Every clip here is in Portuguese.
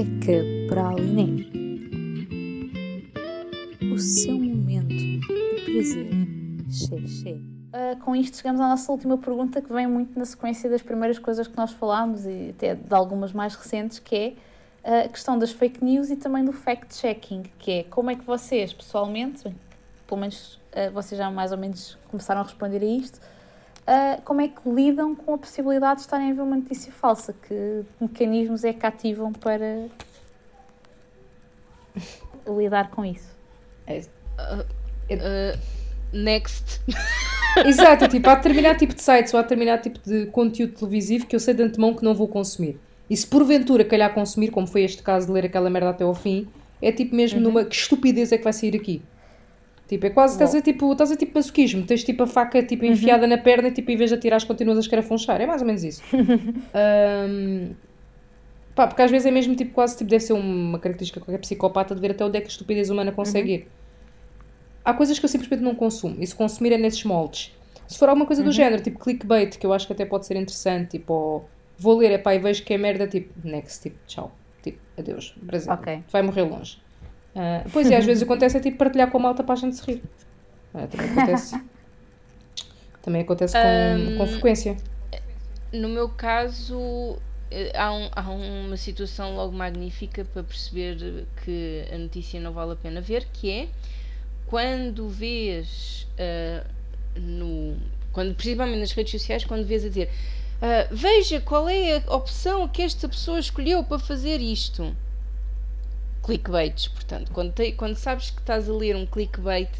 é que praliné? O seu momento de prazer. Xê. Uh, com isto chegamos à nossa última pergunta que vem muito na sequência das primeiras coisas que nós falámos e até de algumas mais recentes, que é a questão das fake news e também do fact-checking, que é como é que vocês, pessoalmente, pelo menos uh, vocês já mais ou menos começaram a responder a isto, uh, como é que lidam com a possibilidade de estarem a ver uma notícia falsa? Que mecanismos é que ativam para lidar com isso? É, uh, next. Exato, tipo, há determinado tipo de sites ou há determinado tipo de conteúdo televisivo que eu sei de antemão que não vou consumir. E se porventura calhar consumir, como foi este caso de ler aquela merda até ao fim, é tipo mesmo uhum. numa. Que estupidez é que vai sair aqui? Tipo, é quase. Estás a, tipo, estás a tipo masoquismo. Tens tipo a faca tipo, uhum. enfiada uhum. na perna e tipo, em vez de atirar, continuas a escarafunchar. É mais ou menos isso. um, pá, porque às vezes é mesmo tipo, quase tipo, deve ser uma característica de qualquer psicopata de ver até onde é que a estupidez humana consegue uhum. ir. Há coisas que eu simplesmente não consumo. E se consumir é nesses moldes. Se for alguma coisa do uhum. género, tipo clickbait, que eu acho que até pode ser interessante, tipo, vou ler, epá, e vejo que é merda, tipo, next, tipo, tchau. Tipo, adeus, Brasil. Okay. Vai morrer longe. Uh, pois é, às vezes acontece é tipo partilhar com a malta para a gente se rir. Uh, também acontece. também acontece com, um, com frequência. No meu caso, eh, há, um, há uma situação logo magnífica para perceber que a notícia não vale a pena ver, que é quando vês uh, no, quando, principalmente nas redes sociais, quando vês a dizer uh, veja qual é a opção que esta pessoa escolheu para fazer isto. Clickbaits, portanto, quando, te, quando sabes que estás a ler um clickbait.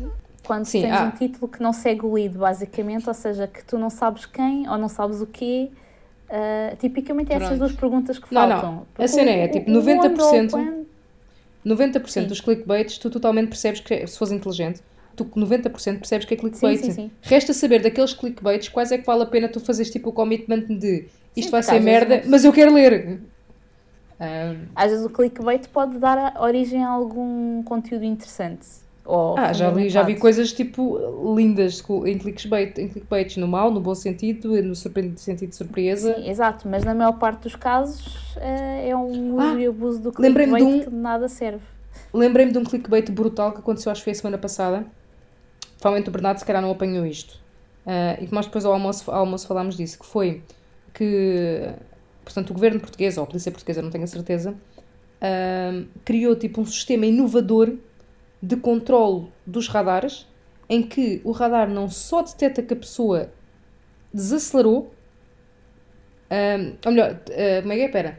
Quando Sim, tens ah. um título que não segue o lead, basicamente, ou seja, que tu não sabes quem ou não sabes o quê. Uh, tipicamente é essas duas perguntas que faltam. Não, não. A cena é, tipo, 90%, 90% dos clickbaits tu totalmente percebes que, se fores inteligente, tu 90% percebes que é clickbait. Sim, sim, sim. Resta saber daqueles clickbaits quais é que vale a pena tu fazeres tipo o commitment de isto vai ser merda, mas eu quero ler. Um... Às vezes o clickbait pode dar origem a algum conteúdo interessante. Ou ah, já, li, já vi coisas tipo lindas em clickbait, em clickbaits, no mal, no bom sentido, no sentido de surpresa. Sim, exato, mas na maior parte dos casos é, é um uso ah, e abuso do clickbait de um, que de nada serve. Lembrei-me de um clickbait brutal que aconteceu, acho que foi a semana passada, provavelmente o Bernardo se calhar não apanhou isto. Uh, e que nós depois ao almoço, ao almoço falámos disso, que foi que, portanto, o governo português, ou a polícia portuguesa, não tenho a certeza, uh, criou tipo um sistema inovador de controle dos radares, em que o radar não só detecta que a pessoa desacelerou, uh, ou melhor, uh, como é que é? Pera.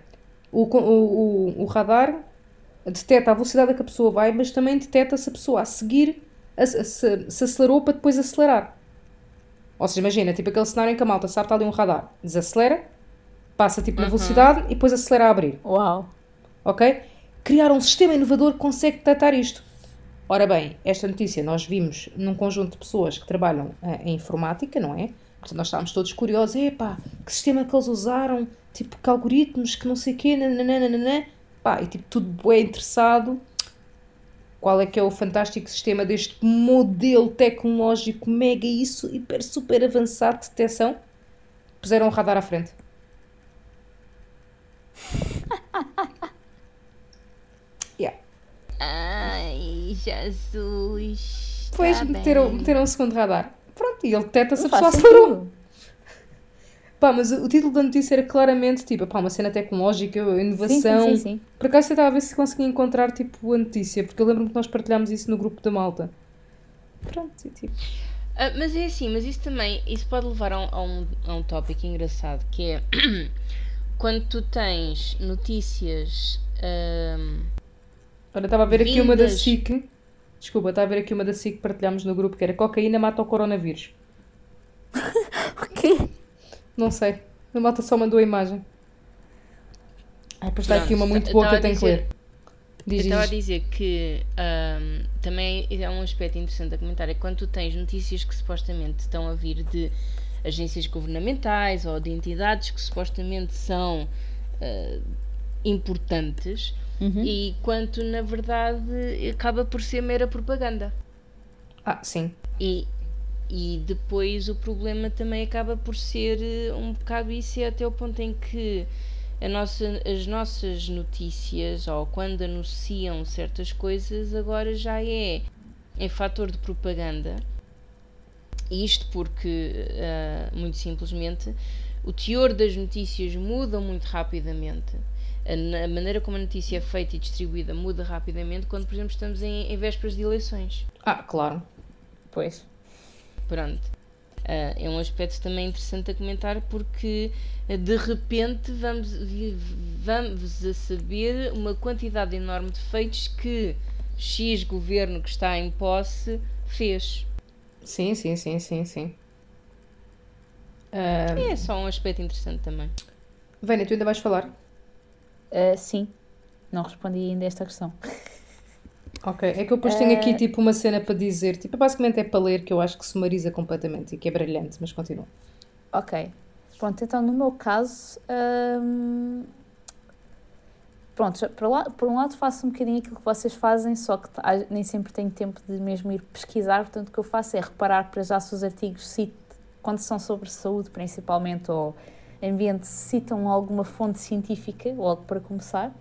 O, o, o, radar detecta a velocidade a que a pessoa vai, mas também detecta se a pessoa a seguir se, se acelerou para depois acelerar. Ou seja, imagina, tipo aquele cenário em que a malta sabe que está ali um radar, desacelera, passa tipo na uhum. velocidade e depois acelera a abrir. Uau! Ok? Criar um sistema inovador que consegue detectar isto. Ora bem, esta notícia nós vimos num conjunto de pessoas que trabalham uh, em informática, não é? Portanto, nós estávamos todos curiosos, epá, que sistema que eles usaram, tipo, que algoritmos, que não sei o quê, nananana, pá, e tipo, tudo é interessado qual é que é o fantástico sistema deste modelo tecnológico mega isso, hiper super avançado de detecção, puseram um radar à frente. yeah. Ai, Jesus. Depois tá meteram, meteram um segundo radar. Pronto, e ele detecta se a pessoa acelerou. Pá, mas o título da notícia era claramente tipo, pá, uma cena tecnológica, inovação. Sim, sim, sim, sim. Por acaso eu estava a ver se conseguia encontrar tipo a notícia, porque eu lembro-me que nós partilhámos isso no grupo da malta. Pronto, e tipo. Uh, mas é assim, mas isso também, isso pode levar a um, a um, a um tópico engraçado, que é quando tu tens notícias. Uh, Olha, estava a ver vindas... aqui uma da SIC. Desculpa, estava a ver aqui uma da SIC que partilhámos no grupo, que era cocaína mata o coronavírus. o quê? Não sei. A malta só mandou a imagem. Ah, depois está aqui uma muito boa que eu tenho dizer, que ler. Diz, eu estava a dizer que um, também é um aspecto interessante a comentar. É quando tu tens notícias que supostamente estão a vir de agências governamentais ou de entidades que supostamente são uh, importantes uhum. e quanto na verdade acaba por ser mera propaganda. Ah, sim. E, e depois o problema também acaba por ser eh, um bocado isso, é até o ponto em que nossa, as nossas notícias ou quando anunciam certas coisas agora já é em fator de propaganda. Isto porque, uh, muito simplesmente, o teor das notícias muda muito rapidamente. A, a, maneira como a notícia é feita e distribuída muda rapidamente quando, por exemplo, estamos em, em vésperas de eleições. Ah, claro. Pois. Pronto. Uh, é um aspecto também interessante a comentar porque uh, de repente vamos, vamos a saber uma quantidade enorme de feitos que X governo que está em posse fez. Sim, sim, sim, sim, sim. Uh... É só um aspecto interessante também. Vênia, tu ainda vais falar? sim, não respondi ainda a esta questão. Ok, é que eu depois tenho aqui tipo uma cena para dizer, tipo, basicamente é para ler que eu acho que sumariza completamente e que é brilhante, mas continua. Ok, pronto, então no meu caso, hum, pronto, por, lá, por um lado faço um bocadinho aquilo que vocês fazem, só que nem sempre tenho tempo de mesmo ir pesquisar, portanto o que eu faço é reparar para já se os artigos citam, quando são sobre saúde principalmente ou ambiente, citam alguma fonte científica, logo para começar,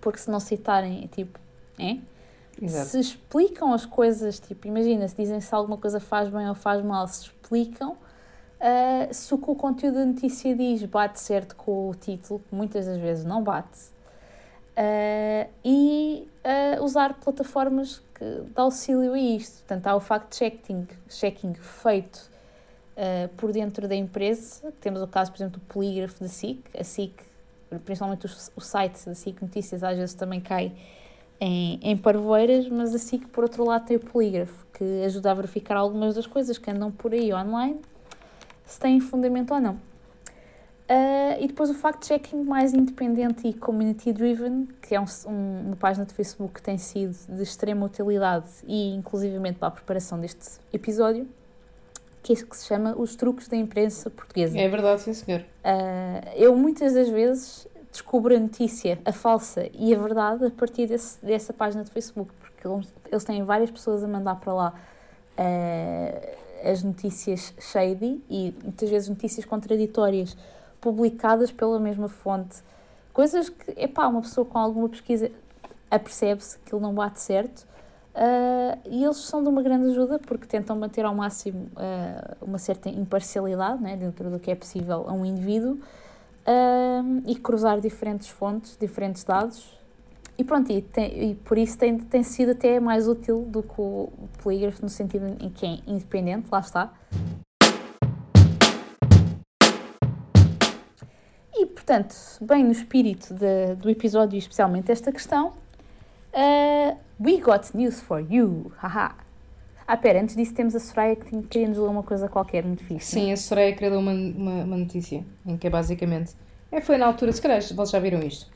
porque se não citarem, é tipo, é? Exato. Se explicam as coisas, tipo, imagina, se dizem se alguma coisa faz bem ou faz mal, se explicam, uh, se o que o conteúdo da notícia diz bate certo com o título, que muitas das vezes não bate, uh, e uh, usar plataformas que dão auxílio a isto. Portanto, há o fact-checking checking feito por dentro da empresa, temos o caso, por exemplo, do polígrafo da SIC, a SIC, principalmente o, site da SIC Notícias, às vezes também cai em, em parvoeiras, mas assim que por outro lado tem o polígrafo, que ajuda a verificar algumas das coisas que andam por aí online, se têm fundamento ou não. Uh, e depois o fact-checking mais independente e community-driven, que é um, um, uma página de Facebook que tem sido de extrema utilidade e inclusivamente para a preparação deste episódio, que, é, que se chama Os Truques da Imprensa Portuguesa. É verdade, sim senhor. Uh, eu muitas das vezes descubro a notícia, a falsa e a verdade a partir desse, dessa página de Facebook, porque eles têm várias pessoas a mandar para lá uh, as notícias shady e muitas vezes notícias contraditórias publicadas pela mesma fonte. Coisas que, epá, uma pessoa com alguma pesquisa apercebe-se que ele não bate certo uh, e eles são de uma grande ajuda porque tentam manter ao máximo uh, uma certa imparcialidade né, dentro do que é possível a um indivíduo um, e cruzar diferentes fontes, diferentes dados. E pronto, e, tem, e por isso tem, tem sido até mais útil do que o polígrafo, no sentido em que é independente, lá está. E portanto, bem no espírito de, do episódio, especialmente esta questão, uh, we got news for you, haha. Ah, pera, antes disso temos a Soraya que queria nos ler uma coisa qualquer muito fixe. Sim, a Soraya queria ler uma, uma, uma, notícia, em que é basicamente... É, foi na altura, se calhar vocês já viram isto.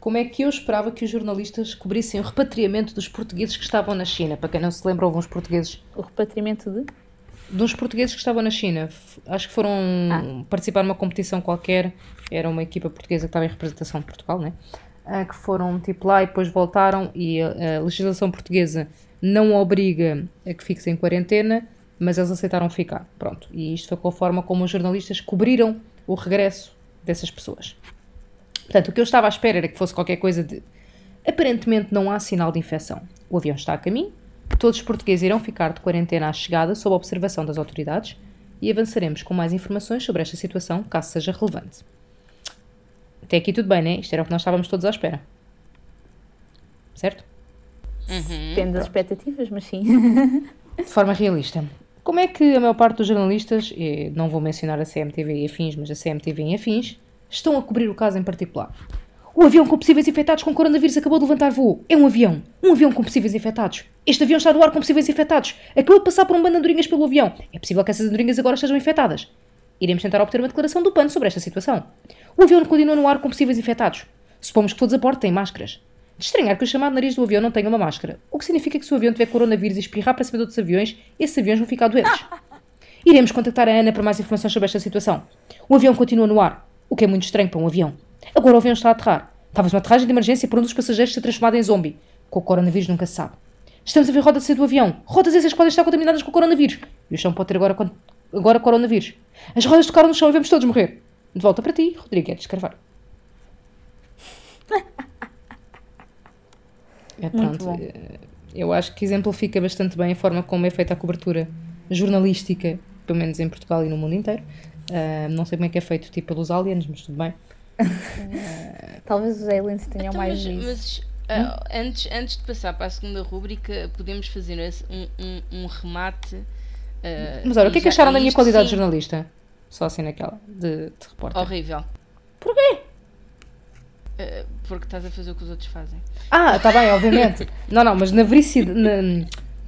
Como é que eu esperava que os jornalistas cobrissem o repatriamento dos portugueses que estavam na China? Para quem não se lembra, houve uns portugueses... O repatriamento de? Dos portugueses que estavam na China. Acho que foram ah. participar numa competição qualquer. Era uma equipa portuguesa que estava em representação de Portugal, né? Ah, que foram tipo lá e depois voltaram e a, legislação portuguesa não obriga a que fiques em quarentena, mas eles aceitaram ficar. Pronto. E isto foi com a forma como os jornalistas cobriram o regresso dessas pessoas. Portanto, o que eu estava à espera era que fosse qualquer coisa de. Aparentemente não há sinal de infecção. O avião está a caminho, todos os portugueses irão ficar de quarentena à chegada sob a observação das autoridades e avançaremos com mais informações sobre esta situação, caso seja relevante. Até aqui tudo bem, né? Isto era o que nós estávamos todos à espera. Certo? Uhum. Depende das expectativas, mas sim. De forma realista. Como é que a maior parte dos jornalistas, não vou mencionar a CMTV e afins, mas a CMTV e afins, estão a cobrir o caso em particular? O avião com possíveis infectados com coronavírus acabou de levantar voo. É um avião. Um avião com possíveis infectados. Este avião está no ar com possíveis infectados. Acabou de passar por um bando de andorinhas pelo avião. É possível que essas andorinhas agora estejam infectadas. Iremos tentar obter uma declaração do PAN sobre esta situação. O avião continua no ar com possíveis infectados. Supomos que todos a bordo têm máscaras. De estranhar que o chamado nariz do avião não tenha uma máscara, o que significa que se o avião tiver coronavírus e espirrar para cima de outros aviões, esses aviões vão ficar doentes. Iremos contactar a Ana para mais informações sobre esta situação. O avião continua no ar, o que é muito estranho para um avião. Agora o avião está a aterrar. Talvez uma aterragem de emergência por um dos passageiros se transformado em zombie. Com o coronavírus nunca se sabe. Estamos a ver rodas sair do avião. Rodas essas podem estar contaminadas com o coronavírus. E o chão pode ter agora, agora coronavírus. As rodas tocaram no chão e vamos todos morrer. De volta para ti, Rodrigues Carvalho. É, é pronto. Eh, eu acho que exemplifica bastante bem a forma como é feita a cobertura jornalística, pelo menos em Portugal e no mundo inteiro, ah, não sei como é que é feito tipo pelos aliens, mas tudo bem. Talvez os aliens tenham Então, mais mas, mas, ah, antes, antes de passar para a segunda rúbrica, podemos fazer um, um, um remate. ah, Mas olha, o que é que acharam da minha qualidade de sim, jornalista? Só assim naquela, de, de repórter. Horrível. Porquê? porque estás a fazer o que os outros fazem. Ah, está bem, obviamente. não, não, mas na veracidade.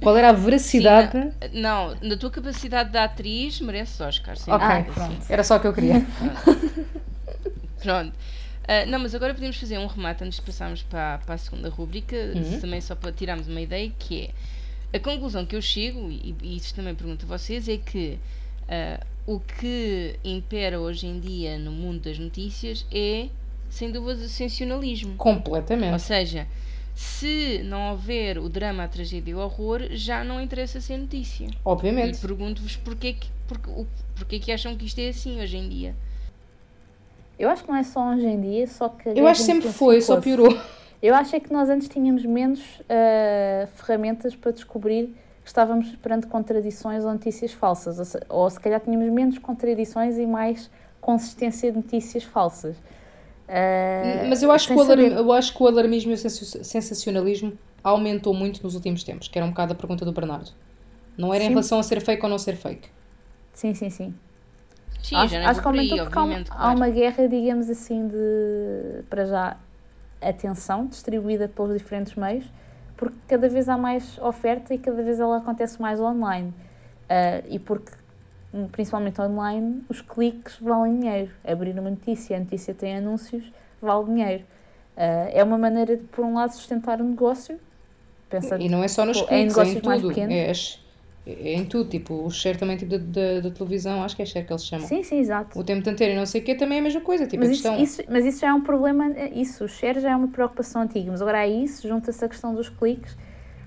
Qual era a veracidade? Sim, não, na tua capacidade de atriz, mereces Oscar. sem ok, dúvida, pronto. sim. Era só o que eu queria. Pronto. Ah, não, mas agora podemos fazer um remate antes de passarmos para, para a segunda rúbrica, Uhum. também só para tirarmos uma ideia, que é a conclusão que eu chego, e, e isso também pergunto a vocês, é que ah, o que impera hoje em dia no mundo das notícias é, sem dúvida, o sensacionalismo. Ou Completamente. seja, se não houver o drama, a tragédia e o horror, já não interessa ser notícia. E Obviamente. pergunto-vos porquê que, porquê, o- porquê que acham que isto é assim hoje em dia. Eu acho que não é só hoje em dia, só que. Eu acho que sempre foi, só piorou. Eu acho é que nós antes tínhamos menos ah, ferramentas para descobrir que estávamos perante contradições ou notícias falsas. Ou se, ou se calhar tínhamos menos contradições e mais consistência de notícias falsas. Ah, Mas eu acho, que o alarm- eu acho que o alarmismo e o sensa- sensacionalismo aumentou muito nos últimos tempos, que era um bocado a pergunta do Bernardo. Não era em Sim. relação a ser fake ou não ser fake. Sim, sim, sim. Sim, acho acho que aumentou porque há uma, obviamente, há claro. uma guerra, digamos assim, de para já atenção distribuída pelos diferentes meios, porque cada vez há mais oferta e cada vez ela acontece mais online. Ah, e porque, principalmente online, os cliques valem dinheiro. Abrir uma notícia, a notícia tem anúncios, vale dinheiro. Ah, é uma maneira de, por um lado, sustentar o negócio. Pensa, E não é só nos Pô, em cliques, é em negócios mais tudo. pequenos. É, é em tudo, tipo, o share também tipo, da, televisão, acho que é share que eles chamam. sim, sim, exato. O tempo de antena e não sei o quê também é a mesma coisa. Tipo, Mas a isso, questão... isso- mas isso já é um problema, eh, isso, o share já é uma preocupação antiga, mas agora a isso junta-se a questão dos cliques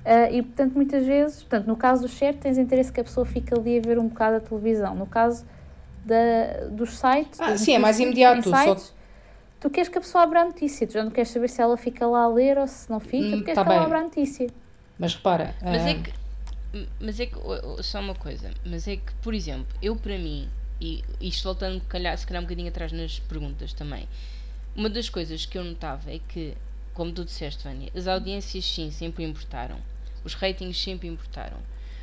eh, e, portanto, muitas vezes, portanto, no caso do share tens interesse que a pessoa fique ali a ver um bocado a televisão. No caso da, dos sites... Ah, sim, é mais imediato, em só- sites, Tu queres que a pessoa abra a notícia, tu já não queres saber se ela fica lá a ler ou se não fica, Hum, tu queres tá que ela bem. abra a notícia. Mas repara, Mas ah, é que. Mas é que. Só uma coisa. Mas é que, por exemplo, eu para mim, e isto voltando calhar, se calhar um bocadinho atrás nas perguntas também, uma das coisas que eu notava é que, como tu disseste, Vânia, as audiências sim sempre importaram. Os ratings sempre importaram.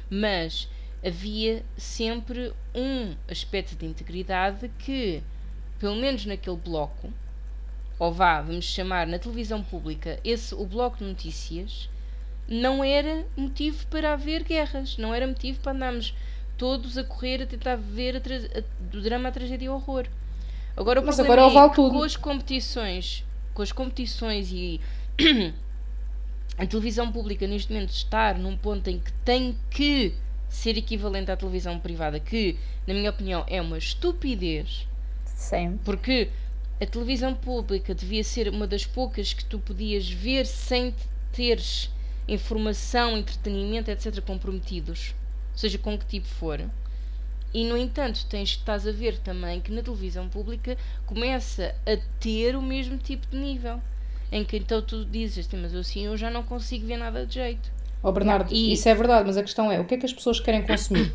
Mas havia sempre um aspecto de integridade que, pelo menos naquele bloco, ou vá, vamos chamar na televisão pública, esse, o bloco de notícias, não era motivo para haver guerras, não era motivo para andarmos todos a correr a tentar ver do drama a tragédia e o horror. Agora o Mas problema agora é vale que tudo. com as competições, com as competições e a televisão pública neste momento estar num ponto em que tem que ser equivalente à televisão privada, que na minha opinião é uma estupidez. Sempre. Porque a televisão pública devia ser uma das poucas que tu podias ver sem teres informação, entretenimento, etc. comprometidos, seja com que tipo for. E no entanto, tens, estás a ver também que na televisão pública começa a ter o mesmo tipo de nível. Em que então tu dizes, "Sim, mas eu assim eu já não consigo ver nada de jeito. ó Bernardo, e- isso é verdade, mas a questão é, o que é que as pessoas querem consumir?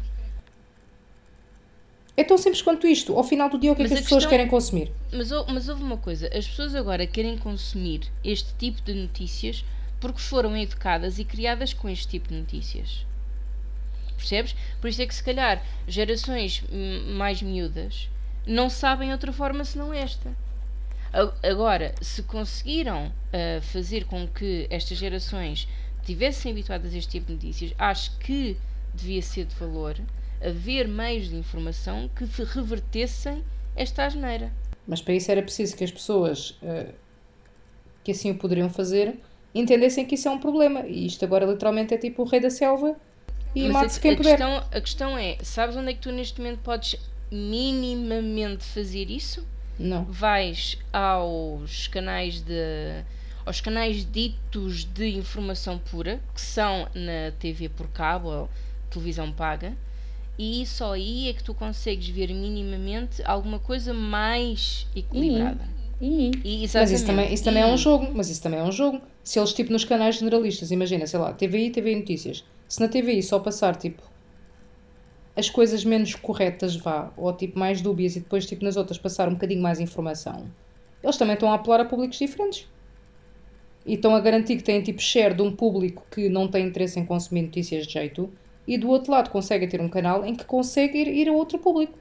É tão simples quanto isto. Ao final do dia, o que é Mas que a as pessoas questão- querem consumir? Mas, mas houve uma coisa, as pessoas agora querem consumir este tipo de notícias porque foram educadas e criadas com este tipo de notícias. Percebes? Por isso é que se calhar gerações mais miúdas não sabem outra forma senão esta. Agora, se conseguiram ah, fazer com que estas gerações estivessem habituadas a este tipo de notícias, acho que devia ser de valor haver meios de informação que revertessem esta asneira. Mas para isso era preciso que as pessoas eh, que assim o poderiam fazer entendessem que isso é um problema. E isto agora literalmente é tipo o rei da selva e mate-se quem a puder. questão, a questão é, sabes onde é que tu neste momento podes minimamente fazer isso? Não. Vais aos canais de aos canais ditos de informação pura, que são na TV por cabo ou televisão paga, e só aí é que tu consegues ver minimamente alguma coisa mais equilibrada. E E, Mas isso também, isso também é E- um jogo. Mas isso também é um jogo. Se eles, tipo, nos canais generalistas, imagina, sei lá, TVI, TVI Notícias. Se na TVI só passar, tipo, as coisas menos corretas, vá, ou tipo, mais dúbias, e depois, tipo, nas outras passar um bocadinho mais informação, eles também estão a apelar a públicos diferentes. E estão a garantir que têm, tipo, share de um público que não tem interesse em consumir notícias de jeito, e do outro lado conseguem ter um canal em que consegue ir, ir a outro público.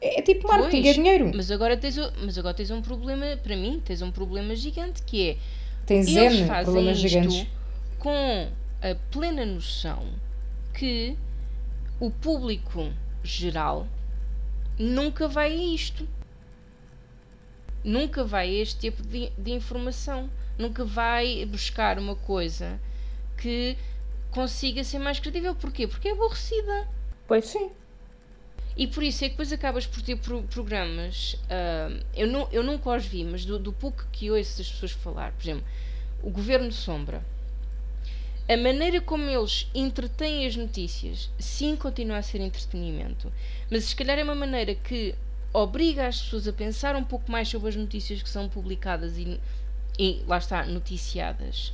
É, é tipo marketing, Pois, é dinheiro. Mas agora, tens, mas agora tens um problema, para mim, tens um problema gigante que é Tens eles N fazem problemas isto gigantes. com a plena noção que o público geral nunca vai a isto. Nunca vai a este tipo de, de informação. Nunca vai buscar uma coisa que consiga ser mais credível. Porquê? Porque é aborrecida. pois sim. E por isso é que depois acabas por ter pro- programas. ah, eu, não, eu nunca os vi, mas do, do pouco que ouço as pessoas falar, por exemplo, o Governo Sombra. A maneira como eles entretêm as notícias, sim, continua a ser entretenimento, mas se calhar é uma maneira que obriga as pessoas a pensar um pouco mais sobre as notícias que são publicadas e, e lá está, noticiadas.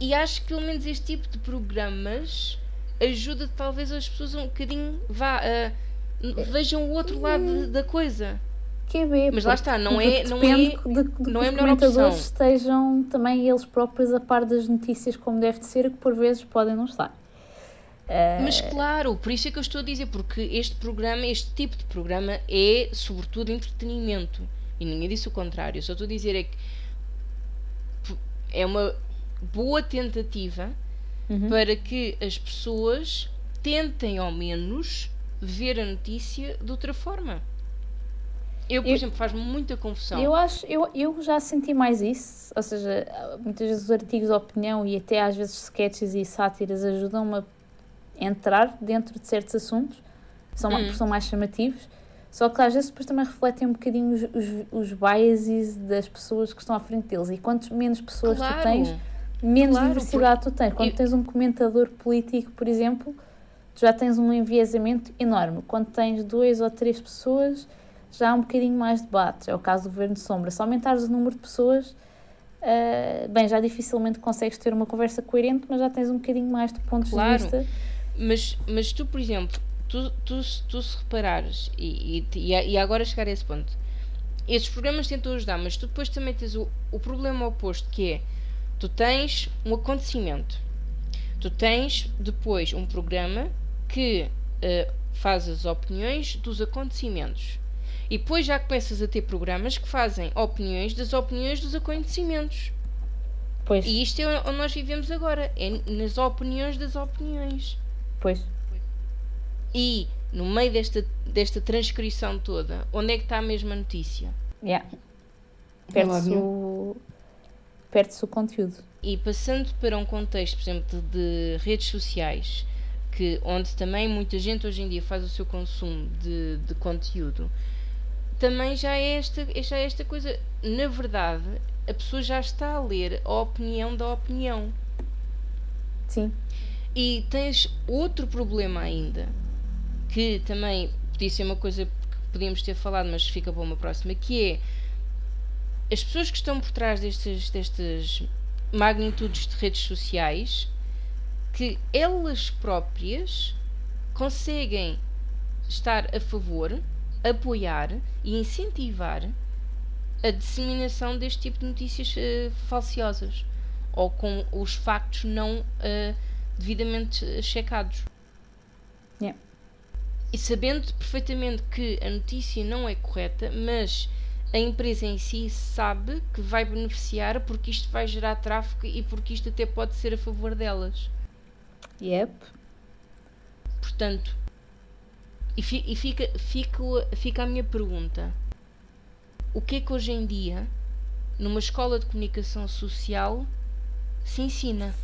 E acho que pelo menos este tipo de programas ajuda talvez as pessoas um bocadinho vá a vejam o outro lado da coisa. QB. Mas lá está, não é- não é- de, de que não é os comentadores estejam também eles próprios a par das notícias como deve de ser, que por vezes podem não estar. Eh, Mas claro, por isso é que eu estou a dizer, porque este programa, este tipo de programa é sobretudo entretenimento. E ninguém disse o contrário. Só estou a dizer é que é uma boa tentativa Uhum. para que as pessoas tentem ao menos ver a notícia de outra forma. Eu, por Eu- exemplo, faz-me muita confusão. Eu acho, eu, eu já senti mais isso, ou seja, muitas vezes os artigos de opinião e até às vezes sketches e sátiras ajudam-me a entrar dentro de certos assuntos, são, Hum. são mais chamativos, só que às vezes depois também refletem um bocadinho os, os, os biases das pessoas que estão à frente deles e quanto menos pessoas tu claro. tens, menos Claro, diversidade tu tens. Quando eu- tens um comentador político, por exemplo, tu já tens um enviesamento enorme. Quando tens duas ou três pessoas, já há um bocadinho mais de debate. É o caso do Governo de Sombra. Se aumentares o número de pessoas, ah, bem, já dificilmente consegues ter uma conversa coerente, mas já tens um bocadinho mais de pontos Claro. de vista. Mas, mas tu, por exemplo, tu, tu, se- tu se reparares, e, e, e agora chegar a esse ponto, esses programas tentam ajudar, mas tu depois também tens o, o problema oposto, que é, tu tens um acontecimento, tu tens depois um programa que eh, faz as opiniões dos acontecimentos. E depois já começas a ter programas que fazem opiniões das opiniões dos acontecimentos. Pois, E isto é onde nós vivemos agora, é nas opiniões das opiniões. pois. E no meio desta, desta transcrição toda, onde é que está a mesma notícia? Yeah. Perde-se o, perde o conteúdo. E passando para um contexto, por exemplo, de, de redes sociais, que, onde também muita gente hoje em dia faz o seu consumo de, de conteúdo, também já é, esta, já é esta coisa. Na verdade, a pessoa já está a ler a opinião da opinião. Sim. E tens outro problema ainda, que também podia ser uma coisa que podíamos ter falado, mas fica para uma próxima, que é as pessoas que estão por trás destas, destas magnitudes de redes sociais, que elas próprias conseguem estar a favor, apoiar e incentivar a disseminação deste tipo de notícias eh, falsiosas ou com os factos não eh, devidamente eh, checados. Yeah. E sabendo perfeitamente que a notícia não é correta, mas a empresa em si sabe que vai beneficiar porque isto vai gerar tráfego e porque isto até pode ser a favor delas. Yep. Portanto, e, fi- e fica, fica, fica a minha pergunta: o que é que hoje em dia, numa escola de comunicação social, se ensina?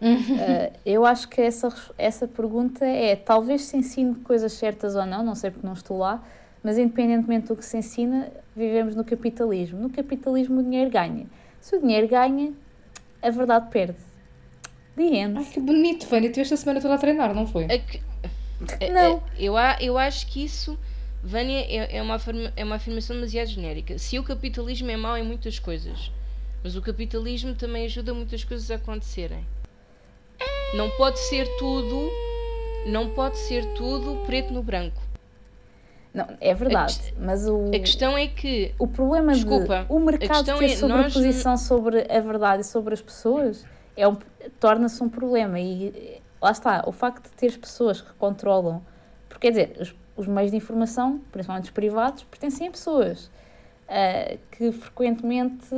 Uh, eu acho que essa, essa pergunta é talvez se ensine coisas certas ou não, não sei porque não estou lá, mas independentemente do que se ensina, vivemos no capitalismo. No capitalismo o dinheiro ganha. Se o dinheiro ganha, a verdade perde. The end. Ai, que bonito, Vânia. Tu esta semana toda a treinar, não foi? A que- Não. a- eu, a- eu acho que isso Vânia é, é, uma, é uma afirmação demasiado genérica. Se o capitalismo é mau em muitas coisas, mas o capitalismo também ajuda muitas coisas a acontecerem. Não pode ser tudo, não pode ser tudo preto no branco. Não, é verdade, mas o, A questão é que o problema Desculpa, de o mercado ter é, sobreposição sobre a verdade e sobre as pessoas é um, torna-se um problema e lá está, o facto de teres pessoas que controlam, porque quer dizer, os, os meios de informação, principalmente os privados, pertencem a pessoas ah, que frequentemente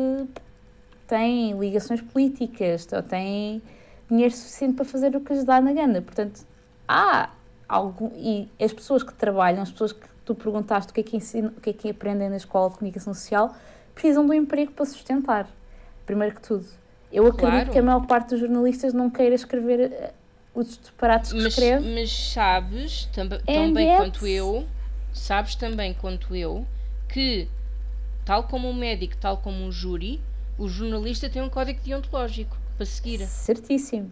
têm ligações políticas ou têm dinheiro suficiente para fazer o que lhes dá na gana. Portanto, há algum. E as pessoas que trabalham, as pessoas que tu perguntaste o que é que, ensinam, o que, é que aprendem na escola de comunicação social, precisam de um emprego para sustentar. Primeiro que tudo. Eu acredito Claro. que a maior parte dos jornalistas não queira escrever eh, os disparates que mas, escreve. mas sabes tamb- And também yet- quanto eu, sabes também quanto eu, que tal como um médico, tal como um júri, o jornalista tem um código deontológico para seguir. Certíssimo.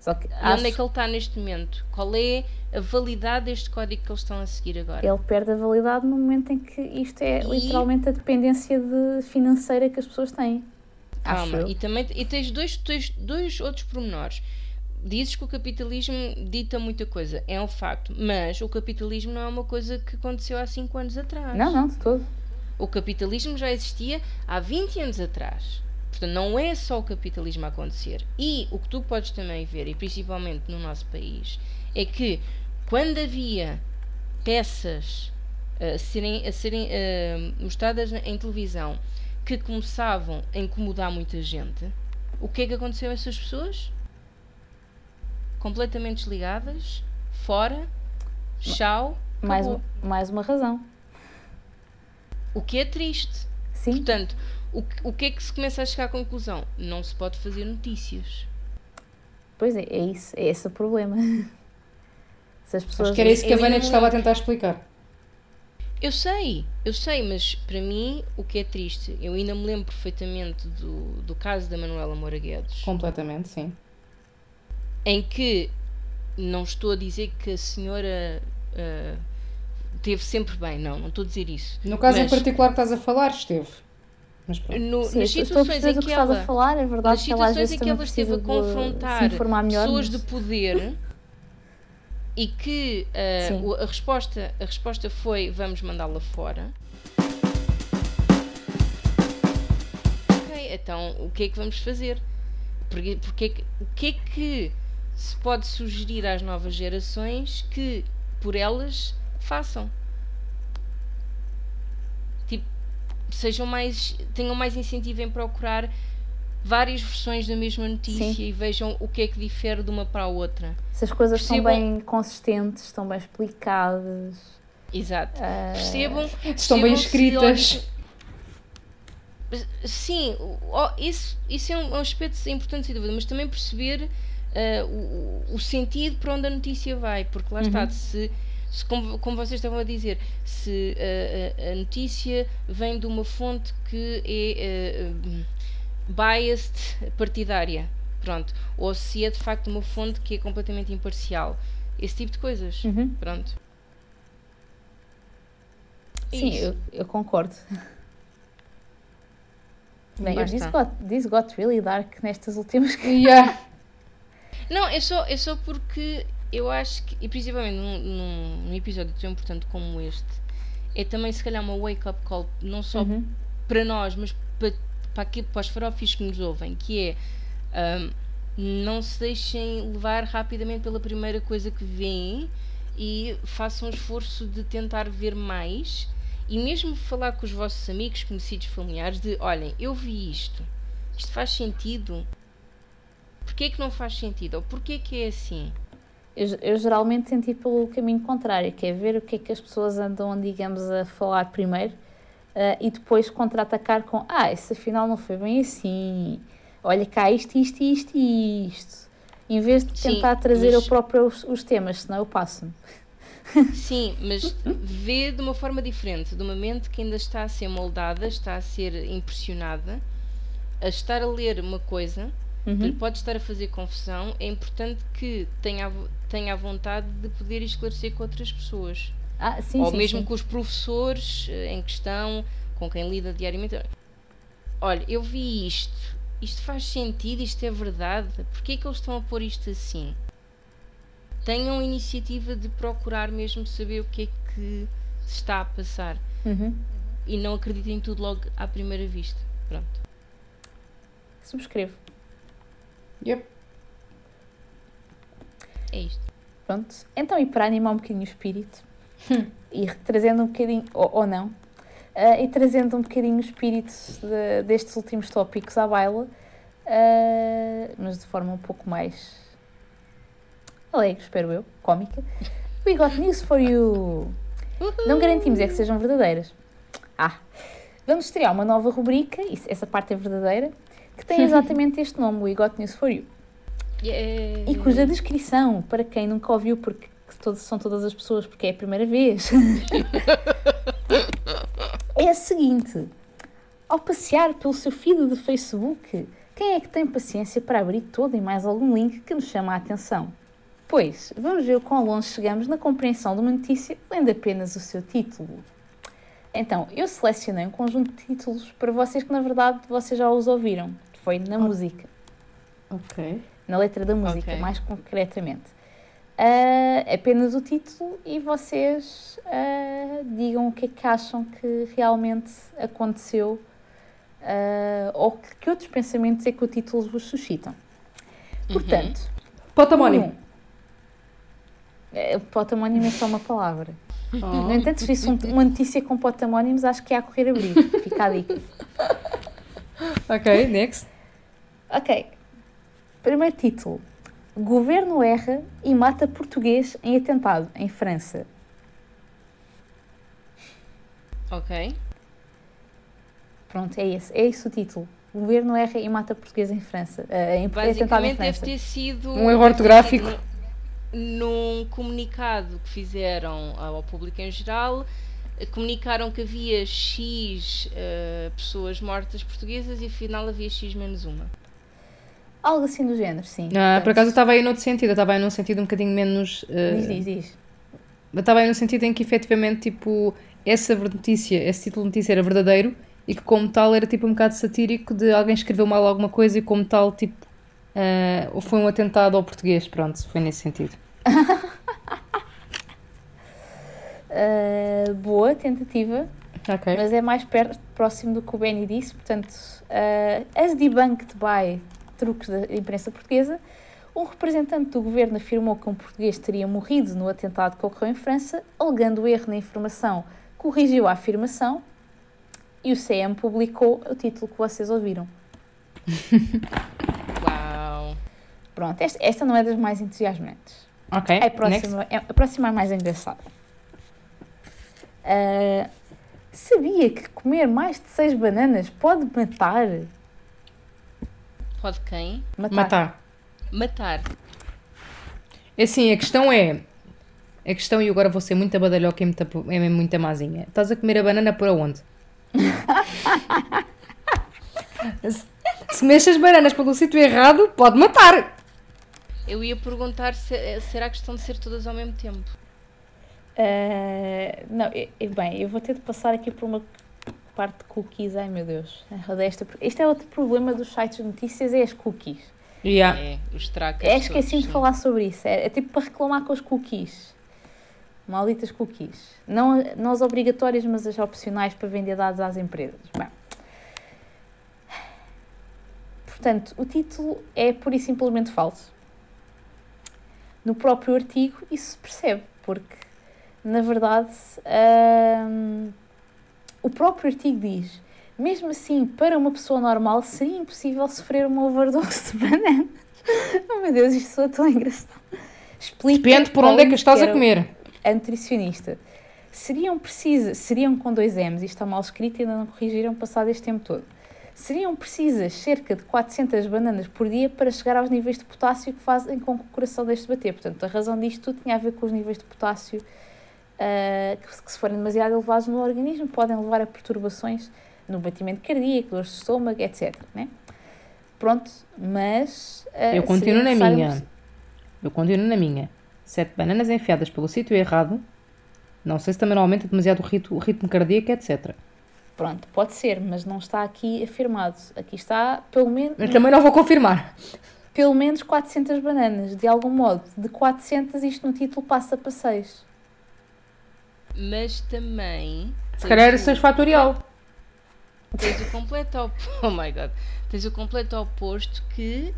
Só que acho onde é que ele está neste momento? Qual é a validade deste código que eles estão a seguir agora? ele perde a validade no momento em que isto é E- literalmente a dependência de financeira que as pessoas têm. Calma, e também e tens dois, tens dois outros pormenores. Dizes que o capitalismo dita muita coisa, é um facto, mas o capitalismo não é uma coisa que aconteceu há 5 anos atrás. Não, não, de todo. O capitalismo já existia há 20 anos atrás. Portanto, não é só o capitalismo a acontecer. E o que tu podes também ver, e principalmente no nosso país, é que quando havia peças a serem, a serem eh, mostradas em televisão que começavam a incomodar muita gente, o que é que aconteceu a essas pessoas? Completamente desligadas, fora, tchau, Mais, acabou. mais uma razão. O que é triste. Sim, Portanto, o, que- o que é que se começa a chegar à conclusão? Não se pode fazer notícias. pois é, é isso. É esse o problema. Se as pessoas. Acho que era isso que a Eu Vânia te estava a tentar explicar. Eu sei, eu sei, mas para mim o que é triste, eu ainda me lembro perfeitamente do, do caso da Manuela Moura Guedes, Completamente, sim. Em que não estou a dizer que a senhora ah, teve sempre bem, não, não estou a dizer isso. No caso em Mas- particular que estás a falar, esteve. Mas pronto. No- Sim, nas eu estou a situações em que que estás ela a falar, é verdade nas que ela às situações em que ela esteve a confrontar melhor. pessoas mas- de poder e que o- a, resposta, a resposta foi vamos mandá-la fora. Ok, então o que é que vamos fazer? Porque, porque é o que é que se pode sugerir às novas gerações que por elas façam? Tipo, sejam mais, tenham mais incentivo em procurar várias versões da mesma notícia Sim. e vejam o que é que difere de uma para a outra. Se as coisas estão Percebam- bem consistentes, estão bem explicadas. Exato. ah, Percebam. Estão bem escritas. Sim, isso, isso é um, é um aspecto importante sem dúvida, mas também perceber ah, o, o sentido para onde a notícia vai, porque lá está, se, se como, como vocês estavam a dizer, se ah, a, a notícia vem de uma fonte que é ah, biased partidária, pronto, ou se é de facto uma fonte que é completamente imparcial, esse tipo de coisas, Uhum. pronto. É Sim, isso. eu, eu concordo. Bem, eu got, this got really dark nestas últimas. Yeah. Não, é só, é só porque eu acho que, e principalmente num, num, episódio tão importante como este, é também se calhar uma wake-up call, não só Uhum. para nós, mas para, para, aqui, para os farofis que nos ouvem, que é ahm, não se deixem levar rapidamente pela primeira coisa que veem e façam um esforço de tentar ver mais e mesmo falar com os vossos amigos, conhecidos, familiares, de olhem, eu vi isto, isto faz sentido? Porquê é que não faz sentido? Ou porquê que é assim? Eu, eu geralmente tento ir pelo caminho contrário, que é ver o que é que as pessoas andam, digamos, a falar primeiro ah, e depois contra-atacar com ah, isso afinal não foi bem assim, olha cá isto, isto, isto e isto. Em vez de Sim, tentar trazer mas- eu próprio os, os temas, senão eu passo-me. Sim, mas vê de uma forma diferente, de uma mente que ainda está a ser moldada, está a ser impressionada, a estar a ler uma coisa que lhe Uhum. pode estar a fazer confusão, é importante que tenha, tenha a vontade de poder esclarecer com outras pessoas. Ah, sim, Ou sim, mesmo sim. com os professores eh, em questão, com quem lida diariamente. Olha, eu vi isto. Isto faz sentido, isto é verdade. Porquê é que eles estão a pôr isto assim? Tenham a iniciativa de procurar mesmo saber o que é que se está a passar. Uhum. E não acreditem em tudo logo à primeira vista. Pronto. Subscrevo. Yep. É isto. Pronto. Então, e para animar um bocadinho o espírito, e trazendo um bocadinho, ou, ou não, ah, e trazendo um bocadinho o espírito de- destes últimos tópicos à baila, ah, mas de forma um pouco mais alegre, espero eu, cómica. We got news for you! Não garantimos é que sejam verdadeiras. Ah, vamos estrear uma nova rubrica, essa parte é verdadeira, que tem exatamente este nome, We got news for you. Yeah. E cuja descrição, para quem nunca ouviu, porque são todas as pessoas, porque é a primeira vez, é a seguinte: ao passear pelo seu feed de Facebook, quem é que tem paciência para abrir todo e mais algum link que nos chama a atenção? Pois, vamos ver o quão longe chegamos na compreensão de uma notícia lendo apenas o seu título. Então, eu selecionei um conjunto de títulos para vocês que, na verdade, vocês já os ouviram. Foi na música Ok. na letra da música, Ok. mais concretamente. Ah, apenas o título e vocês ah, digam o que é que acham que realmente aconteceu ah, ou que, que outros pensamentos é que o título vos suscitam. Portanto, Potamónimo. um, é, potamónimo é só uma palavra. Oh. No entanto, se visse um- uma notícia com potamónimos, acho que é a correr abrir. Fica a dica. Ok, next. Ok. Primeiro título. Governo erra e mata português em atentado em França. Ok. Pronto, é esse. É esse o título. Governo erra e mata português em França. eh, em atentado em Basicamente deve França. ter sido. Um erro ortográfico. Num comunicado que fizeram ao público em geral, eh, comunicaram que havia X eh, pessoas mortas portuguesas e afinal havia X menos uma. Algo assim do género, sim. Ah, por acaso eu estava aí noutro sentido, eu estava aí num sentido um bocadinho menos. eh, Diz, diz, diz. Eu estava aí no sentido em que efetivamente, tipo, essa notícia, esse título de notícia era verdadeiro e que como tal era tipo um bocado satírico de alguém escreveu mal alguma coisa e como tal, tipo, ou foi um atentado ao português, pronto, foi nesse sentido. Ah, boa tentativa, Ok. mas é mais perto, próximo do que o Benny disse. Portanto, ah, as debunked by truques da imprensa portuguesa, um representante do governo afirmou que um português teria morrido no atentado que ocorreu em França, alegando erro na informação, corrigiu a afirmação e o CM publicou o título que vocês ouviram. Pronto, esta, esta não é das mais entusiasmantes. Ok. A próxima, é, a próxima é mais engraçada. Ah, sabia que comer mais de seis bananas pode matar? Pode quem? Matar. Matar. É assim, a questão é. A questão, e agora vou ser muito badalhoca e muita, é mesmo muita mazinha. Estás a comer a banana por aonde? se, se mexes as bananas pelo sítio errado, pode matar. Eu ia perguntar se eh, será questão de ser todas ao mesmo tempo. Ah, não, e- e bem, eu vou ter de passar aqui por uma parte de cookies. Ai meu Deus, esta. Este é outro problema dos sites de notícias: é as cookies. Yeah. É, os tracas. É, esqueci todos, de falar sobre isso. É, é tipo para reclamar com as cookies. Malditas cookies. Não, não as obrigatórias, mas as opcionais para vender dados às empresas. Bem. Portanto, o título é pura e simplesmente falso. No próprio artigo isso se percebe, porque na verdade hum, o próprio artigo diz mesmo assim, para uma pessoa normal seria impossível sofrer uma overdose de bananas. Oh meu Deus, isto soa tão engraçado. Explica Depende por onde é que estás a comer. A nutricionista. Seriam precisas, seriam com dois M's, isto está mal escrito e ainda não corrigiram passado este tempo todo. Seriam precisas cerca de 400 bananas por dia para chegar aos níveis de potássio que fazem com que o coração deixe de bater. Portanto, a razão disto tudo tinha a ver com os níveis de potássio ah, que, se- que se forem demasiado elevados no organismo podem levar a perturbações no batimento cardíaco, dores de estômago, etc. Né? Pronto, mas... ah, Eu continuo na minha. Eu continuo na minha. Sete bananas enfiadas pelo sítio errado Não sei se também não aumenta demasiado o ritmo, o ritmo cardíaco, etc. Pronto, pode ser, mas não está aqui afirmado. Aqui está pelo menos, Mas também não vou confirmar. pelo menos 400 bananas. De algum modo, de 400 isto no título passa para 6. Mas também. Se calhar era 6 fatorial. Tens o completo oposto. Oh my god. Tens o completo oposto que,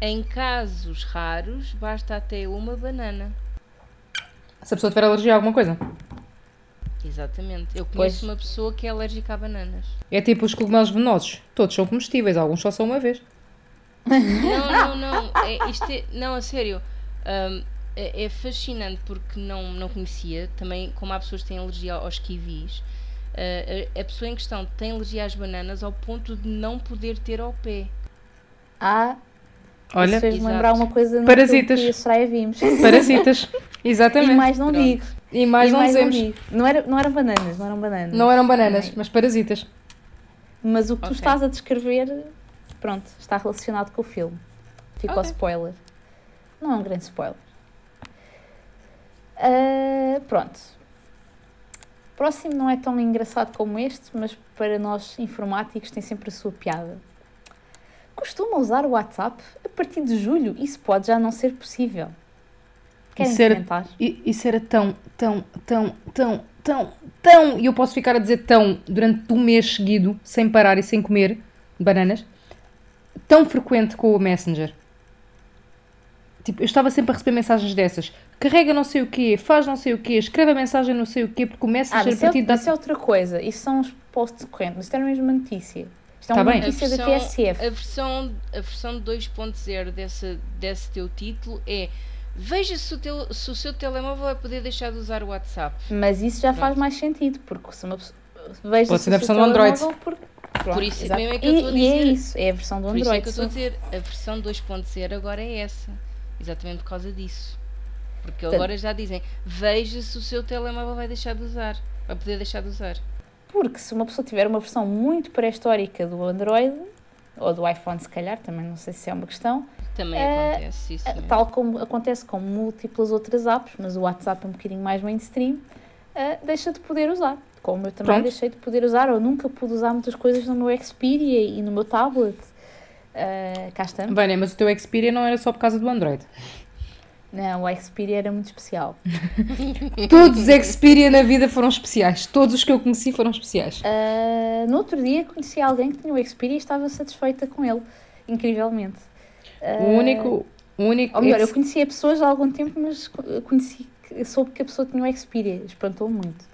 em casos raros, basta até uma banana. Se a pessoa tiver alergia a alguma coisa. Exatamente. Eu conheço Pois. uma pessoa que é alérgica a bananas. É tipo os cogumelos venenosos. Todos são comestíveis, alguns só são uma vez. Não, não, não. É, isto é, não, a sério. Ahm, é, é fascinante porque não, não conhecia. Também, como há pessoas que têm alergia aos kiwis, ah, a, pessoa em questão tem alergia às bananas ao ponto de não poder ter ao pé. Ah, Olha, isso lembrar uma coisa no Parasitas. que a Soraya vimos. parasitas. E Exatamente. mais não Pronto. digo. E mais E não mais não era, não eram bananas, não eram bananas. Não eram bananas, Não. mas parasitas. Mas o que tu Ok. estás a descrever, pronto, está relacionado com o filme. Fica o Ok. spoiler. Não é um grande spoiler. Ah, pronto. O próximo não é tão engraçado como este, mas para nós informáticos tem sempre a sua piada. Costuma usar o WhatsApp a partir de julho. Isso pode já não ser possível. Querem Isso era- comentar? E isso era tão, tão, tão, tão, tão, tão. E eu posso ficar a dizer tão durante um mês seguido, sem parar e sem comer bananas. Tão frequente com o Messenger. Tipo, eu estava sempre a receber mensagens dessas. Carrega não sei o quê, faz não sei o quê, escreve a mensagem não sei o quê, porque o Ah, Messenger mas a isso é, partir da. isso é outra coisa. Isso são os posts correntes. Isto era mesmo uma notícia. Isto é Tá uma bem. notícia A da versão- TSF. A versão, a versão 2.0 desse, desse teu título é Veja se o, teu, se o seu telemóvel vai poder deixar de usar o WhatsApp. Mas isso já faz Pronto. mais sentido, porque se uma pessoa. Veja Pode se ser o na seu versão do Android. telemóvel, Porque, pronto, Por isso exato. mesmo é que eu estou a E é dizer. isso, é a versão do Por isso é Android. que eu estou a dizer, a versão 2.0 agora é essa. Exatamente por causa disso. Porque Portanto- agora já dizem, veja se o seu telemóvel vai deixar de usar. Vai poder deixar de usar. Porque se uma pessoa tiver uma versão muito pré-histórica do Android, ou do iPhone se calhar, também não sei se é uma questão, Também É, acontece isso. mesmo. tal como acontece com múltiplas outras apps, mas o WhatsApp é um bocadinho mais mainstream, eh, deixa de poder usar. Como eu também Pronto. deixei de poder usar, ou nunca pude usar muitas coisas no meu Xperia e no meu tablet. Eh, cá estamos. Bem, né, mas o teu Xperia não era só por causa do Android. Não, o Xperia era muito especial. Todos os Xperia na vida foram especiais. Todos os que eu conheci foram especiais. Uh, no outro dia conheci alguém que tinha o Xperia e estava satisfeita com ele, incrivelmente. O único. O único Ou melhor, eu X- conhecia pessoas há algum tempo, mas co- conheci, soube que a pessoa tinha o Xperia. Espantou-me muito.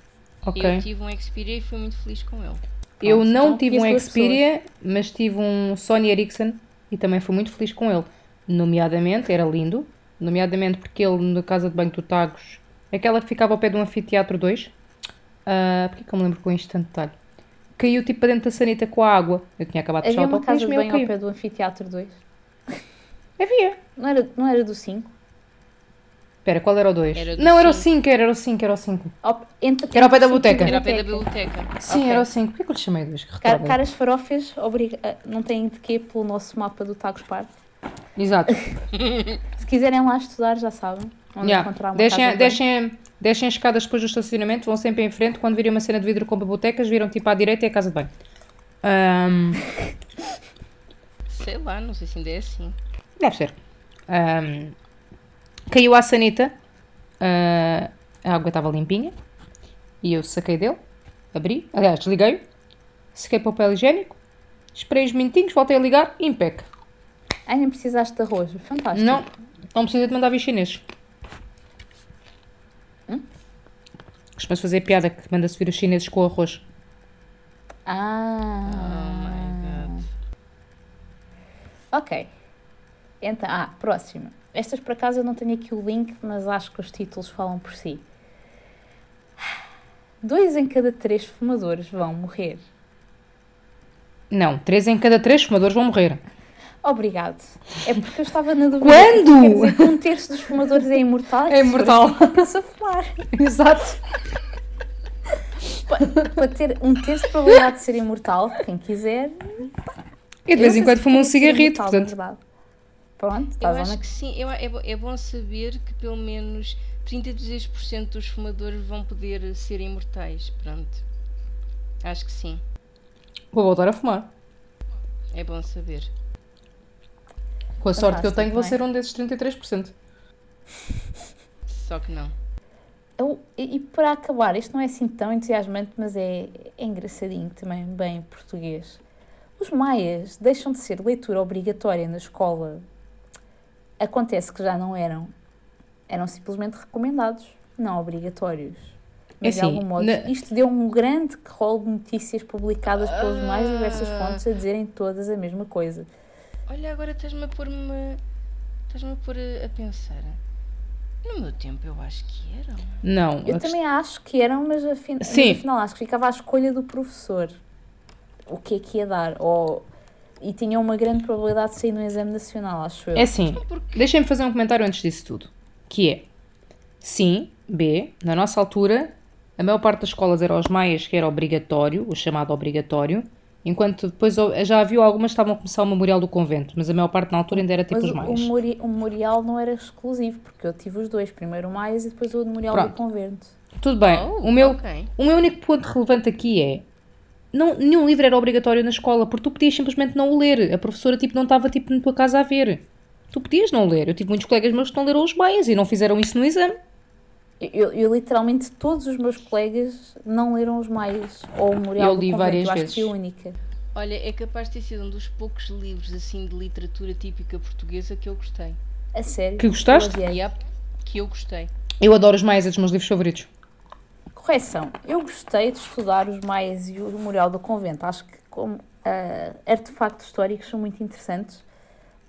Ok. Eu tive um Xperia e fui muito feliz com ele. Eu Pronto, não então tive um Xperia, mas tive um Sony Ericsson e também fui muito feliz com ele. Nomeadamente, era lindo, nomeadamente porque ele, na casa de banho do Tagos, aquela que ficava ao pé de um anfiteatro 2, uh, porque que eu me lembro com isto tanto detalhe? Caiu tipo para dentro da sanita com a água. Eu tinha acabado de Havia fechar o uma casa de banho ao pé do Anfiteatro 2. Havia. Não era, não era do 5? Espera, qual era o 2? Era do Não, era o cinco. 5, era, o 5, era o 5. Ao- Entre, Era ao pé da boteca. Era ao pé da biblioteca. Sim, Ok. era o 5. Porquê que eu lhe chamei 2? Ca- Caras farofas, obriga... ah, não têm de quê pelo nosso mapa do Tagos Park. Exato. Se quiserem lá estudar, já sabem. Onde Yeah. encontrar uma Deixem, casa de banho. deixem, deixem as escadas depois do estacionamento, vão sempre em frente. Quando virem uma cena de vidro com bibliotecas, viram tipo à direita e a casa de banho. Ahm, Sei lá, não sei se ainda é assim. Deve ser. Ahm, caiu à sanita, ah, a água estava limpinha e eu saquei dele, abri, aliás, desliguei-o, sequei papel higiênico, esperei os minutinhos, voltei a ligar e impec. Ai, nem precisaste de arroz. Fantástico. Não, não precisa de mandar vir chineses. Hum? Costuma-se fazer piada que manda-se vir os chineses com arroz. Ah. Oh my god. Ok. Então, ah, próxima. Estas por acaso eu não tenho aqui o link, mas acho que os títulos falam por si. Dois em cada três fumadores vão morrer. Não, três em cada três fumadores vão morrer. Obrigado. É porque eu estava na dúvida. Quando? Quer dizer que um terço dos fumadores é imortal? É imortal. Para-se a fumar. Exato. Para ter um terço de probabilidade de ser imortal, quem quiser. E de vez em eu quando fuma um cigarrito, portanto. verdade. Pronto, Eu acho que sim, eu, é, é bom saber que pelo menos 33% dos fumadores vão poder ser imortais. Pronto. Acho que sim. Vou voltar a fumar. É bom saber. Com a sorte que eu Fantástico, tenho, vou é? ser um desses 33%. Só que não. Eu- e, e para acabar, isto não é assim tão entusiasmante, mas é, é engraçadinho também, bem em português. Os maias deixam de ser leitura obrigatória na escola. Acontece que já não eram. Eram simplesmente recomendados, não obrigatórios. Mas É de assim, algum modo, na- isto deu um grande rol de notícias publicadas pelas mais diversas fontes a dizerem todas a mesma coisa. Olha, agora estás-me a pôr-me. Estás-me a pôr a, pensar. No meu tempo eu acho que eram. Não. Eu também acho que eram, mas, afin... mas Sim. afinal acho que ficava à escolha do professor. O que é que ia dar? Ou... E tinha uma grande probabilidade de sair no exame nacional, acho eu. É Porque deixem-me fazer um comentário antes disso tudo. Que é, sim, B, na nossa altura, a maior parte das escolas era aos maias, que era obrigatório, o chamado obrigatório, enquanto depois já havia algumas que estavam a começar o memorial do convento, mas a maior parte na altura ainda era tipo mas os maias. o memorial não era exclusivo, porque eu tive os dois, primeiro o Mais e depois o memorial Pronto. do convento. Tudo bem, Oh, o, meu, ok. o meu único ponto relevante aqui é, não, nenhum livro era obrigatório na escola, porque tu podias simplesmente não o ler, a professora tipo, não estava tipo, na tua casa a ver. Tu podias não ler, eu tive muitos colegas meus que não leram os maias e não fizeram isso no exame. Eu, eu literalmente, todos os meus colegas não leram os Mais ou o memorial Eu do li convento. várias eu acho vezes. que a única. Olha, é capaz de ter sido um dos poucos livros assim de literatura típica portuguesa que eu gostei. A sério. Que gostaste? Eu que eu gostei. Eu adoro os maias, é dos meus livros favoritos. Correção, eu gostei de estudar os maias e o memorial do convento. Acho que como ah, artefactos históricos são muito interessantes.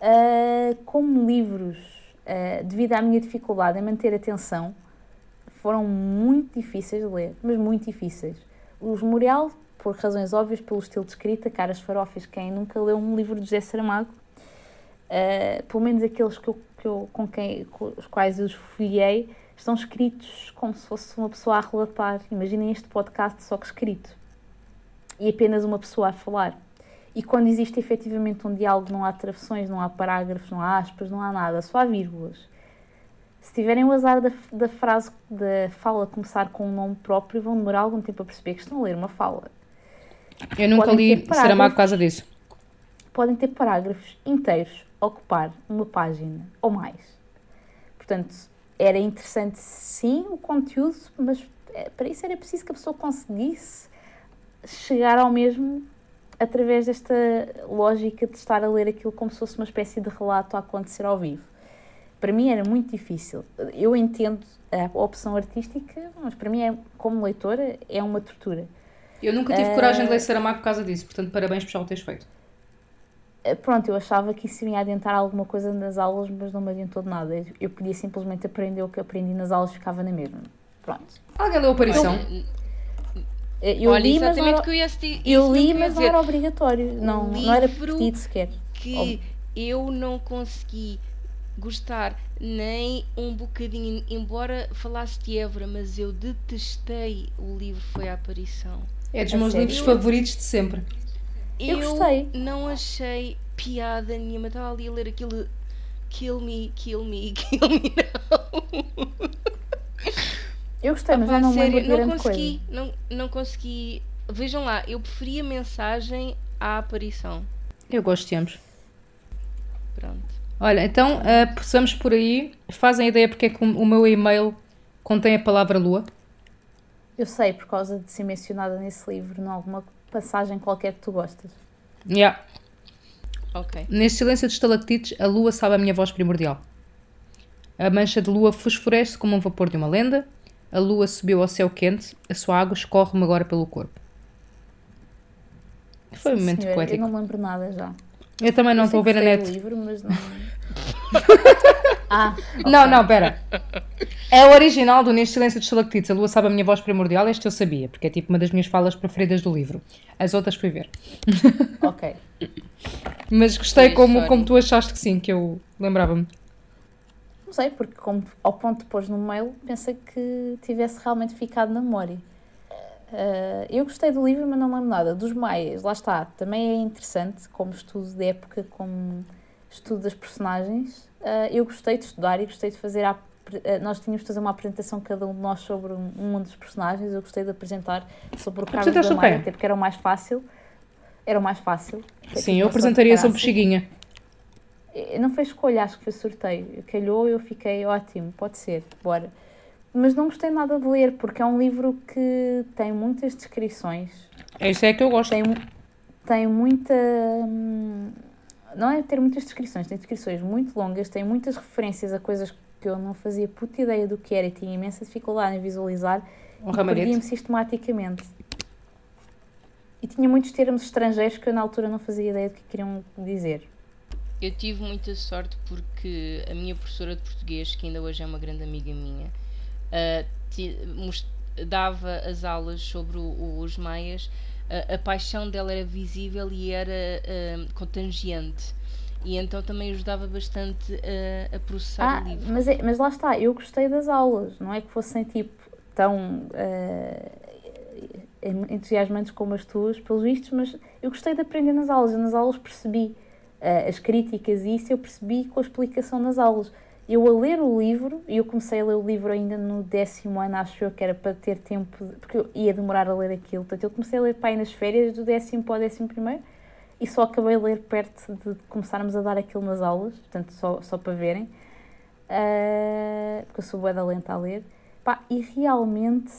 Ah, como livros, ah, devido à minha dificuldade em manter atenção, foram muito difíceis de ler, mas muito difíceis. Os memorial, por razões óbvias, pelo estilo de escrita, caras farofas, quem nunca leu um livro de José Saramago, pelo menos aqueles que eu, que eu- com, quem, com os quais eu os folhei, estão escritos como se fosse uma pessoa a relatar. Imaginem este podcast só que escrito. E apenas uma pessoa a falar. E quando existe efetivamente um diálogo, não há travessões, não há parágrafos, não há aspas, não há nada, só há vírgulas. Se tiverem o azar da, da frase, da fala começar com um nome próprio, vão demorar algum tempo a perceber que estão a ler uma fala. Eu nunca Podem li Saramago por causa disso. podem ter parágrafos inteiros a ocupar uma página ou mais. Portanto, era interessante sim o conteúdo, mas eh, para isso era preciso que a pessoa conseguisse chegar ao mesmo através desta lógica de estar a ler aquilo como se fosse uma espécie de relato a acontecer ao vivo. Para mim era muito difícil. Eu entendo a opção artística, mas para mim, é, como leitora, é uma tortura. Eu nunca tive Eh, coragem de ler Saramago por causa disso, portanto, parabéns por já o teres feito. Eh, Pronto, eu achava que isso me ia adiantar alguma coisa nas aulas, mas não me adiantou de nada. Eu- Eu podia simplesmente aprender o que aprendi nas aulas, ficava na mesma. Pronto. Alguém leu a aparição? Olha, Eh, Eu olha, li, mas era, que eu eu li, eu mas não era obrigatório. Não, não era pedido sequer. que eu não consegui gostar nem um bocadinho, embora falasse de Évora, mas eu detestei o livro Foi a Aparição. É dos meus livros favoritos de sempre. Eu gostei. não achei piada nenhuma. Estava ali a ler aquilo. Kill me, kill me, kill me now. Eu gostei, mas eu não me sério, não grande consegui, coisa. não, não consegui. Vejam lá, eu preferi a mensagem à aparição. Eu gosto de ambos. Pronto. Olha, então, uh, passamos por aí. Fazem ideia porque é que o o meu e-mail contém a palavra lua? Eu sei, por causa de ser mencionada nesse livro, em alguma passagem qualquer que tu gostas. Yeah. Ok. Neste silêncio de estalactites, a lua sabe a minha voz primordial. A mancha de lua fosforece como um vapor de uma lenda. A lua subiu ao céu quente, a sua água escorre-me agora pelo corpo. Foi um momento senhora, poético. Eu não lembro nada já. Eu também não estou a ver a net. livro, mas não... ah, Não, ok. não, pera. É o original do Neste Silêncio de Estalactites. A lua sabe a minha voz primordial. Este eu sabia, porque é tipo uma das minhas falas preferidas do livro. As outras fui ver. Ok. Mas gostei como, como tu achaste que sim, que eu lembrava-me. Não sei, porque como ao ponto de pôs no mail, pensei que tivesse realmente ficado na memória. Ah, eu gostei do livro, mas não me lembro nada. Dos Maias, lá está, também é interessante como estudo de época, como estudo das personagens. Ah, eu gostei de estudar e gostei de fazer a, eh, nós tínhamos de fazer uma apresentação cada um de nós sobre um, um dos personagens. Eu gostei de apresentar sobre o Carlos da Maia, até porque era o mais fácil. Era o mais fácil. Sim, eu apresentaria sobre Chiguinha. Eh, Não foi escolha, acho que foi sorteio. Calhou, eu fiquei ótimo, pode ser, bora. Mas não gostei nada de ler, porque é um livro que tem muitas descrições, Esse é que eu gosto. tem, tem muita. hum, Não é ter muitas descrições, tem descrições muito longas, tem muitas referências a coisas que eu não fazia puta ideia do que era e tinha imensa dificuldade em visualizar Um e perdia-me sistematicamente. E tinha muitos termos estrangeiros que eu na altura não fazia ideia do que queriam dizer. Eu tive muita sorte porque a minha professora de português, que ainda hoje é uma grande amiga minha, mos- dava as aulas sobre o- o- os maias. Ah, a paixão dela era visível e era ah, contagiante. E então também ajudava bastante a, a processar Ah, o livro. mas, é- mas lá está, eu gostei das aulas, não é que fossem tipo tão eh, entusiasmantes como as tuas, pelos vistos, mas eu gostei de aprender nas aulas. Eu nas aulas percebi eh, as críticas e isso eu percebi com a explicação nas aulas. Eu a ler o livro, e eu comecei a ler o livro ainda no décimo ano, acho eu que era para ter tempo, de- porque eu ia demorar a ler aquilo. Portanto, eu comecei a ler para nas férias, do décimo para o décimo primeiro, e só acabei a ler perto de começarmos a dar aquilo nas aulas, portanto, só, só para verem. Ah, porque eu sou bué da lenta a ler. Pá, e realmente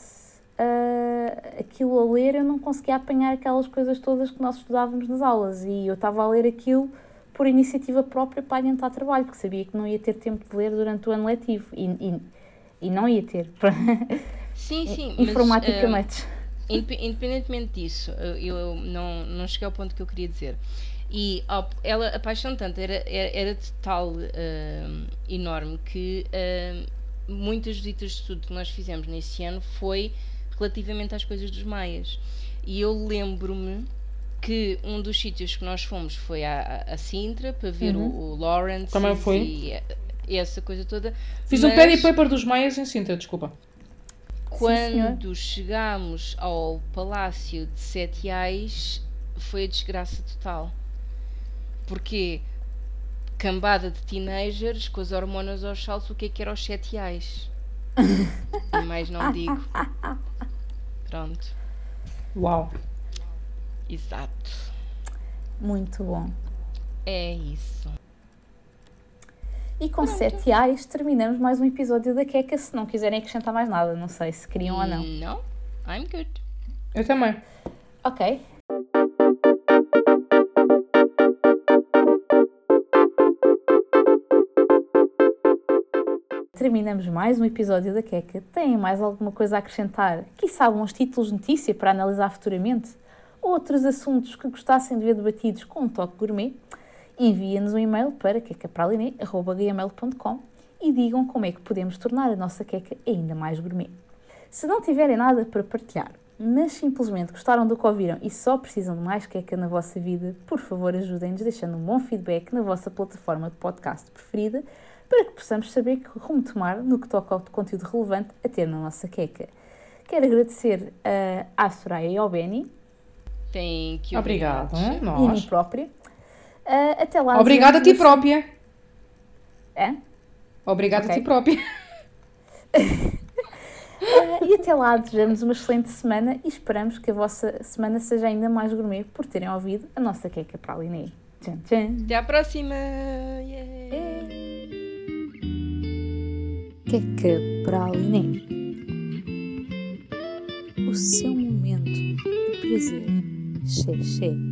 ah, aquilo a ler eu não conseguia apanhar aquelas coisas todas que nós estudávamos nas aulas e eu estava a ler aquilo por iniciativa própria para adiantar trabalho, porque sabia que não ia ter tempo de ler durante o ano letivo e, e, e não ia ter, Sim, sim. mas, informaticamente. ah, Indep- Independentemente disso, eu, eu não, não cheguei ao ponto que eu queria dizer. E ela, a paixão tanto era, era, era de tal ah, enorme que ah, muitas visitas de estudo que nós fizemos nesse ano foi relativamente às coisas dos maias. E eu lembro-me que um dos sítios que nós fomos foi a, a- a Sintra para ver Uhum. o, o Lawrence Também fui. e, e essa coisa toda. Fiz um Mas- pad e paper dos Maias em Sintra, desculpa. quando chegámos ao Palácio de Sete Reais, foi a desgraça total. Porque cambada de teenagers com as hormonas aos saltos, o que é que era aos Sete Reais? E mais não digo. Pronto, Uau. Exato. Muito bom. É isso. E com 7 reais terminamos mais um episódio da Queca, se não quiserem acrescentar mais nada, não sei se queriam ou não. Não, I'm good. Eu também. Ok. Terminamos mais um episódio da Queca. Têm mais alguma coisa a acrescentar? Quiçá uns títulos de notícia para analisar futuramente? Outros assuntos que gostassem de ver debatidos com um toque gourmet? Enviem-nos um e-mail para quecapraline.gmail.com e digam como é que podemos tornar a nossa queca ainda mais gourmet. Se não tiverem nada para partilhar, mas simplesmente gostaram do que ouviram e só precisam de mais queca na vossa vida, por favor ajudem-nos deixando um bom feedback na vossa plataforma de podcast preferida para que possamos saber que rumo tomar no que toca ao conteúdo relevante a ter na nossa queca. Quero agradecer uh, à Soraya e ao Benny Thank you. very Obrigado. hein? e a mim Nós. própria. Uh, até lá. Obrigada a ti própria. É? Obrigada a Ok. ti própria. Uh, e até lá desejamos uma excelente semana e esperamos que a vossa semana seja ainda mais gourmet por terem ouvido a nossa queca para a Liné. Tchan, tchan. Até à próxima. Yay. Queca Praline. O seu momento de prazer. Sí.